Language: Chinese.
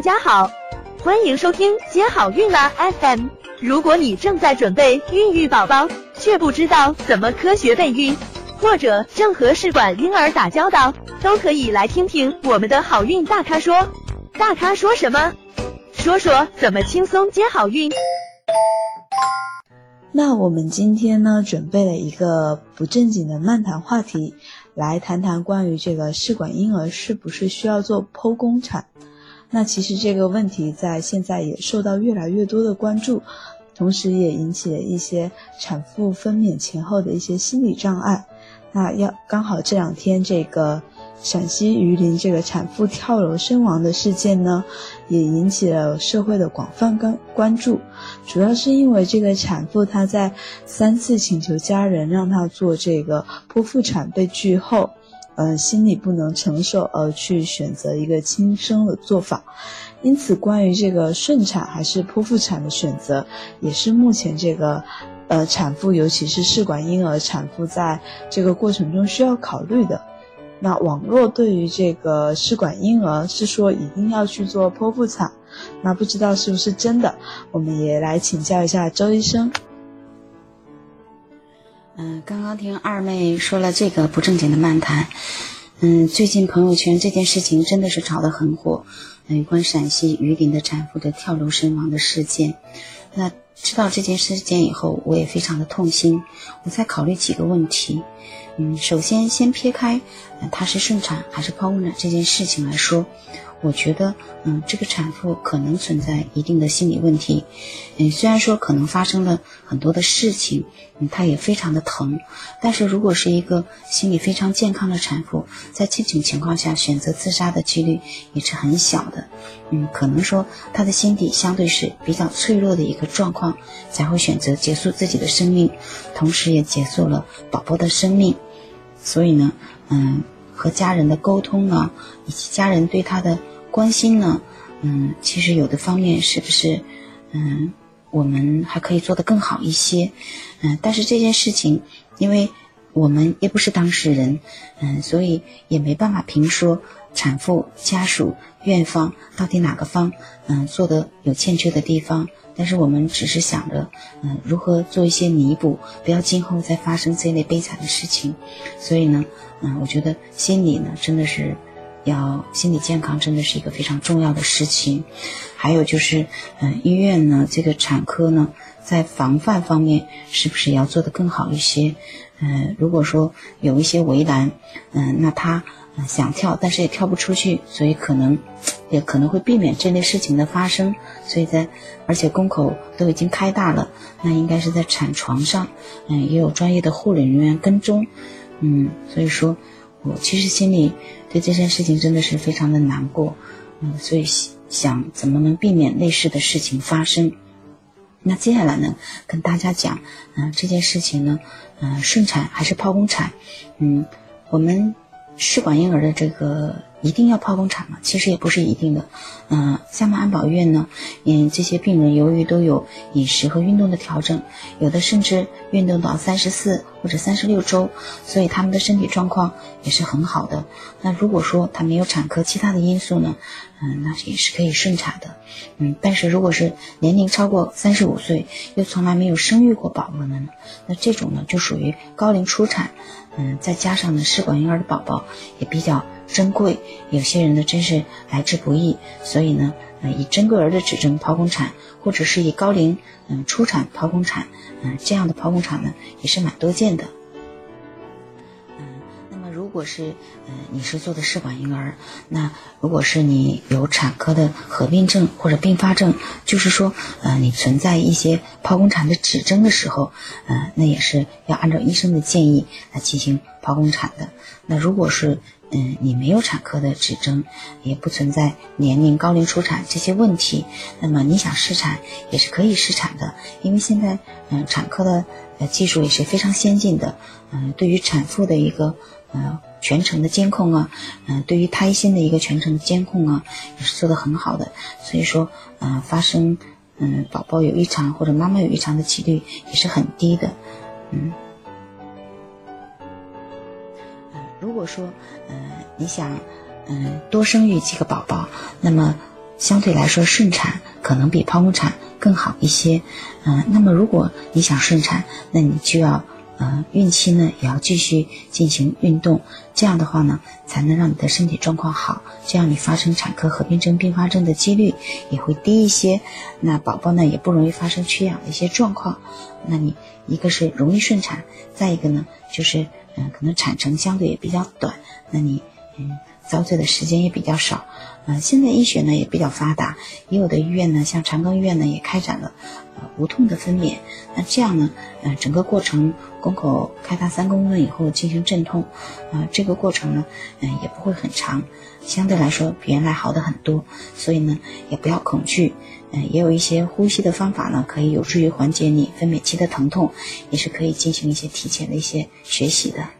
大家好，欢迎收听接好运啦 FM。如果你正在准备孕育宝宝，却不知道怎么科学备孕，或者正和试管婴儿打交道，都可以来听听我们的好运大咖说。大咖说什么？说说怎么轻松接好运。那我们今天呢，准备了一个不正经的漫谈话题，来谈谈关于这个试管婴儿是不是需要做剖宫产。那其实这个问题在现在也受到越来越多的关注，同时也引起了一些产妇分娩前后的一些心理障碍。那要刚好这两天这个。陕西榆林这个产妇跳楼身亡的事件呢，也引起了社会的广泛关关注。主要是因为这个产妇她在三次请求家人让她做这个剖腹产被拒后，呃，心里不能承受而去选择一个轻生的做法。因此，关于这个顺产还是剖腹产的选择，也是目前这个呃产妇，尤其是试管婴儿产妇在这个过程中需要考虑的。那网络对于这个试管婴儿是说一定要去做剖腹产，那不知道是不是真的？我们也来请教一下周医生。嗯，刚刚听二妹说了这个不正经的漫谈，嗯，最近朋友圈这件事情真的是炒得很火，有关陕西榆林的产妇的跳楼身亡的事件。那知道这件事件以后，我也非常的痛心。我在考虑几个问题。嗯，首先先撇开，她是顺产还是剖宫产这件事情来说，我觉得，嗯，这个产妇可能存在一定的心理问题。嗯，虽然说可能发生了很多的事情，嗯，她也非常的疼，但是如果是一个心理非常健康的产妇，在这种情况下选择自杀的几率也是很小的。嗯，可能说她的心底相对是比较脆弱的一个状况，才会选择结束自己的生命，同时也结束了宝宝的生命。所以呢，嗯，和家人的沟通呢，以及家人对他的关心呢，嗯，其实有的方面是不是，嗯，我们还可以做得更好一些，嗯，但是这件事情，因为我们也不是当事人，嗯，所以也没办法评说产妇家属院方到底哪个方，嗯，做的有欠缺的地方。但是我们只是想着，嗯，如何做一些弥补，不要今后再发生这类悲惨的事情。所以呢，嗯，我觉得心里呢，真的是要心理健康，真的是一个非常重要的事情。还有就是，嗯，医院呢，这个产科呢，在防范方面是不是要做得更好一些？嗯，如果说有一些围栏，嗯，那他。想跳，但是也跳不出去，所以可能也可能会避免这类事情的发生。所以在而且宫口都已经开大了，那应该是在产床上，嗯，也有专业的护理人员跟踪，嗯，所以说我其实心里对这件事情真的是非常的难过，嗯，所以想怎么能避免类似的事情发生。那接下来呢，跟大家讲，嗯，这件事情呢，嗯，顺产还是剖宫产，嗯，我们。试管婴儿的这个一定要剖宫产吗？其实也不是一定的。嗯，厦门安保院呢，嗯，这些病人由于都有饮食和运动的调整，有的甚至运动到三十四或者三十六周，所以他们的身体状况也是很好的。那如果说他没有产科其他的因素呢，嗯，那也是可以顺产的。嗯，但是如果是年龄超过三十五岁，又从来没有生育过宝宝的呢，那这种呢就属于高龄初产。嗯，再加上呢，试管婴儿的宝宝也比较珍贵，有些人呢真是来之不易，所以呢，呃，以珍贵儿的指征剖宫产，或者是以高龄嗯初产剖宫产，嗯，这样的剖宫产呢也是蛮多见的。如果是，呃，你是做的试管婴儿，那如果是你有产科的合并症或者并发症，就是说，呃，你存在一些剖宫产的指征的时候，呃，那也是要按照医生的建议来进行剖宫产的。那如果是，嗯，你没有产科的指征，也不存在年龄高龄初产这些问题，那么你想试产也是可以试产的，因为现在，嗯，产科的呃技术也是非常先进的，嗯，对于产妇的一个。呃，全程的监控啊，嗯，对于胎心的一个全程的监控啊，也是做的很好的。所以说，嗯，发生嗯宝宝有异常或者妈妈有异常的几率也是很低的，嗯。如果说，嗯，你想，嗯，多生育几个宝宝，那么相对来说顺产可能比剖宫产更好一些。嗯，那么如果你想顺产，那你就要。呃，孕期呢也要继续进行运动，这样的话呢，才能让你的身体状况好，这样你发生产科合并症并发症的几率也会低一些，那宝宝呢也不容易发生缺氧的一些状况。那你一个是容易顺产，再一个呢就是嗯，可能产程相对也比较短，那你嗯遭罪的时间也比较少。嗯，现在医学呢也比较发达，也有的医院呢，像长庚医院呢也开展了呃。无痛的分娩，那这样呢？呃，整个过程宫口开大三公分以后进行镇痛，啊，这个过程呢，嗯，也不会很长，相对来说比原来好的很多。所以呢，也不要恐惧，嗯，也有一些呼吸的方法呢，可以有助于缓解你分娩期的疼痛，也是可以进行一些提前的一些学习的。